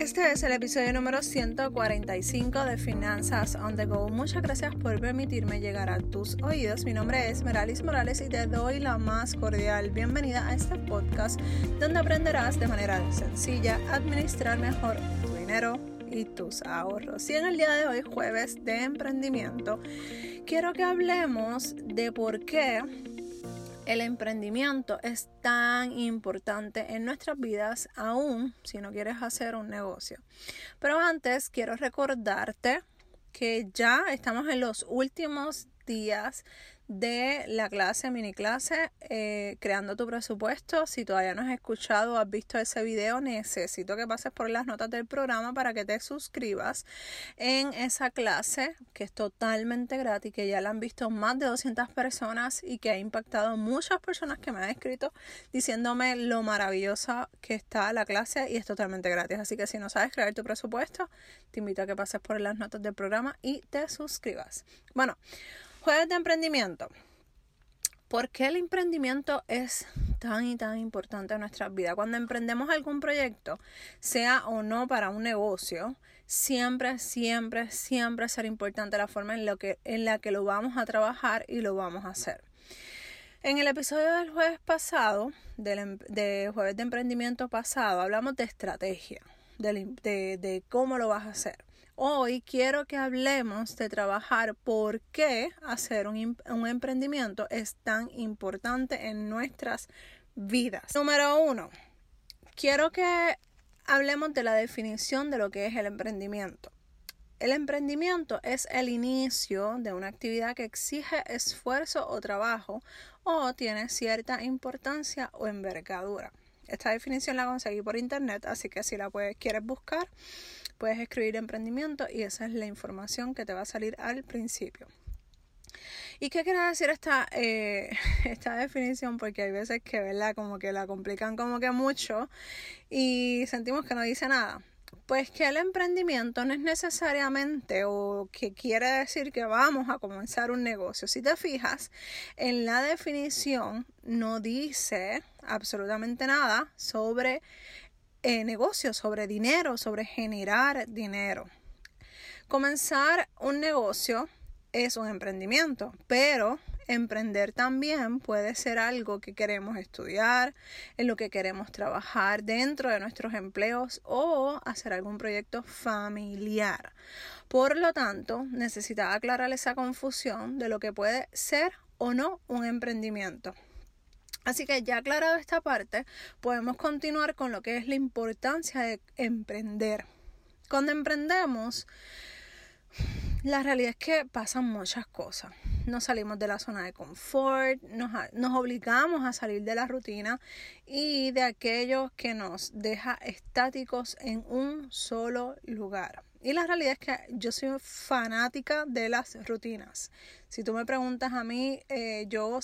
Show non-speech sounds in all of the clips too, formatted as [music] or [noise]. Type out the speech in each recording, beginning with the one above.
Este es el episodio número 145 de Finanzas on the Go. Muchas gracias por permitirme llegar a tus oídos. Mi nombre es Meralis Morales y te doy la más cordial bienvenida a este podcast donde aprenderás de manera sencilla a administrar mejor tu dinero y tus ahorros. Y en el día de hoy, jueves de emprendimiento, quiero que hablemos de por qué el emprendimiento es tan importante en nuestras vidas, aún si no quieres hacer un negocio. Pero antes quiero recordarte que ya estamos en los últimos días de la clase, mini clase, eh, creando tu presupuesto. Si todavía no has escuchado o has visto ese video, necesito que pases por las notas del programa para que te suscribas en esa clase que es totalmente gratis, que ya la han visto más de 200 personas y que ha impactado muchas personas que me han escrito diciéndome lo maravillosa que está la clase y es totalmente gratis. Así que si no sabes crear tu presupuesto, te invito a que pases por las notas del programa y te suscribas. Bueno, Jueves de emprendimiento. ¿Por qué el emprendimiento es tan y tan importante en nuestras vidas? Cuando emprendemos algún proyecto, sea o no para un negocio, siempre, siempre, siempre será importante la forma en, lo que, en la que lo vamos a trabajar y lo vamos a hacer. En el episodio del jueves pasado, del, em, de jueves de emprendimiento pasado, hablamos de estrategia, de, de cómo lo vas a hacer. Hoy quiero que hablemos de trabajar por qué hacer un, un, emprendimiento es tan importante en nuestras vidas. Número uno, quiero que hablemos de la definición de lo que es el emprendimiento. El emprendimiento es el inicio de una actividad que exige esfuerzo o trabajo o tiene cierta importancia o envergadura. Esta definición la conseguí por internet, así que si la puedes, quieres buscar, puedes escribir emprendimiento y esa es la información que te va a salir al principio. ¿Y qué quiere decir esta, eh, [laughs] esta definición? Porque hay veces que, ¿verdad? Como que la complican como que mucho y sentimos que no dice nada. Pues que el emprendimiento no es necesariamente o que quiere decir que vamos a comenzar un negocio. Si te fijas, en la definición no dice absolutamente nada sobre eh, negocios, sobre dinero, sobre generar dinero. Comenzar un negocio es un emprendimiento, pero emprender también puede ser algo que queremos estudiar, en lo que queremos trabajar dentro de nuestros empleos o hacer algún proyecto familiar. Por lo tanto, necesitaba aclarar esa confusión de lo que puede ser o no un emprendimiento. Así que ya aclarado esta parte, podemos continuar con lo que es la importancia de emprender. Cuando emprendemos, la realidad es que pasan muchas cosas. Nos salimos de la zona de confort, nos, nos, obligamos a salir de la rutina y de aquello que nos deja estáticos en un solo lugar. Y la realidad es que yo soy fanática de las rutinas. Si tú me preguntas a mí, eh, yo,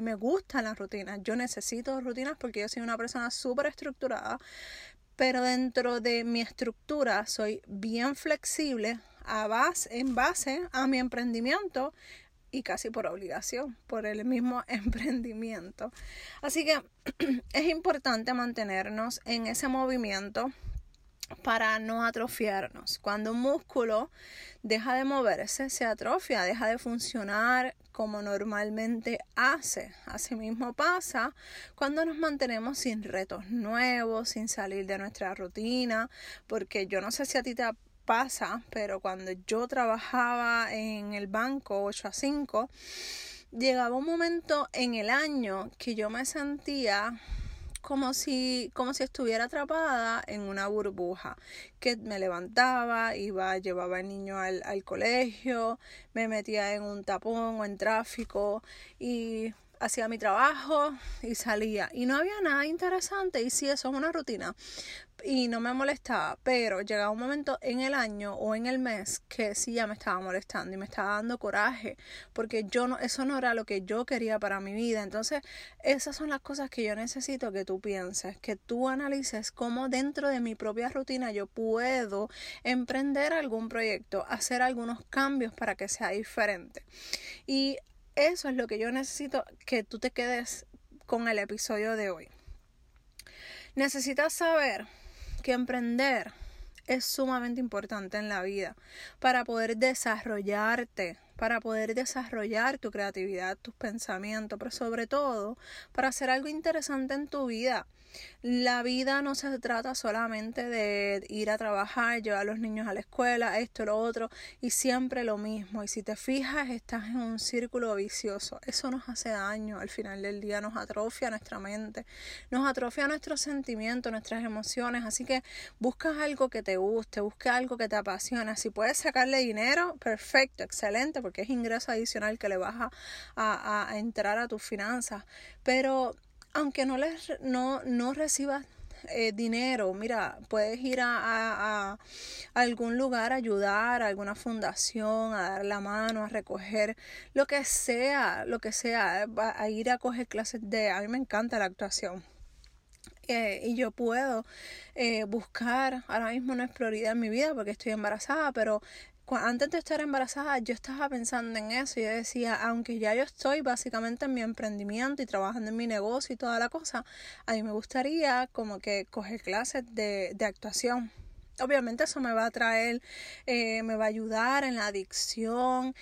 me gustan las rutinas. Yo necesito rutinas porque yo soy una persona súper estructurada. Pero dentro de mi estructura soy bien flexible a base, en base a mi emprendimiento y casi por obligación, por el mismo [laughs] emprendimiento. Así que [clears throat] es importante mantenernos en ese movimiento para no atrofiarnos. Cuando un músculo deja de moverse, se atrofia, deja de funcionar como normalmente hace. Asimismo pasa cuando nos mantenemos sin retos nuevos, sin salir de nuestra rutina, porque yo no sé si a ti te pasa, pero cuando yo trabajaba en el banco 8 a 5, llegaba un momento en el año que yo me sentía como si, como si estuviera atrapada en una burbuja, que me levantaba, iba, llevaba al niño al, al colegio, me metía en un tapón o en tráfico y hacía mi trabajo y salía. Y no había nada interesante. Y sí, eso es una rutina. Y no me molestaba. Pero llegaba un momento en el año o en el mes que sí ya me estaba molestando y me estaba dando coraje. Porque yo no, eso no era lo que yo quería para mi vida. Entonces, esas son las cosas que yo necesito que tú pienses, que tú analices cómo dentro de mi propia rutina yo puedo emprender algún proyecto, hacer algunos cambios para que sea diferente. Y eso es lo que yo necesito que tú te quedes con el episodio de hoy. Necesitas saber que emprender es sumamente importante en la vida para poder desarrollarte, para poder desarrollar tu creatividad, tus pensamientos, pero sobre todo para hacer algo interesante en tu vida. La vida no se trata solamente de ir a trabajar, llevar a los niños a la escuela, esto, lo otro, y siempre lo mismo. Y si te fijas, estás en un círculo vicioso. Eso nos hace daño al final del día, nos atrofia nuestra mente, nos atrofia nuestros sentimientos, nuestras emociones. Así que buscas algo que te guste, busca algo que te apasiona. Si puedes sacarle dinero, perfecto, excelente, porque es ingreso adicional que le vas a, a entrar a tus finanzas. Pero aunque no, les, no, no recibas eh, dinero, mira, puedes ir a, a, algún lugar a ayudar, a alguna fundación, a dar la mano, a recoger lo que sea, lo que sea, a, ir a coger clases de, a mí me encanta la actuación. Eh, y yo puedo eh, buscar, ahora mismo no es prioridad en mi vida porque estoy embarazada, pero antes de estar embarazada yo estaba pensando en eso y yo decía, aunque ya yo estoy básicamente en mi emprendimiento y trabajando en mi negocio y toda la cosa, a mí me gustaría como que coger clases de, de actuación. Obviamente eso me va a traer, eh, me va a ayudar en la adicción,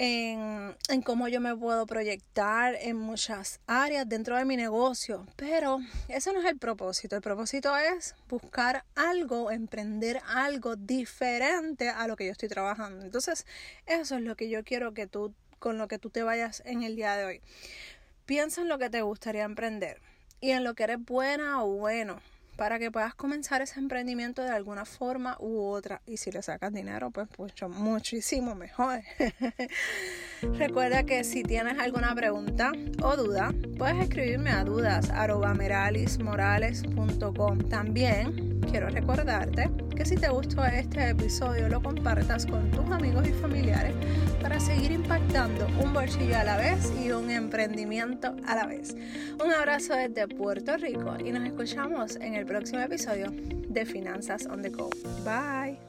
en, cómo yo me puedo proyectar en muchas áreas dentro de mi negocio. Pero ese no es el propósito. El propósito es buscar algo, emprender algo diferente a lo que yo estoy trabajando. Entonces, eso es lo que yo quiero que tú, con lo que tú te vayas en el día de hoy. Piensa en lo que te gustaría emprender y en lo que eres buena o bueno para que puedas comenzar ese emprendimiento de alguna forma u otra. Y si le sacas dinero, pues mucho, muchísimo mejor. [laughs] Recuerda que si tienes alguna pregunta o duda, puedes escribirme a dudas.meralismorales.com. También quiero recordarte que si te gustó este episodio, lo compartas con tus amigos y familiares para seguir impactando un bolsillo a la vez y un emprendimiento a la vez. Un abrazo desde Puerto Rico y nos escuchamos en el próximo episodio de Finanzas on the Go. Bye.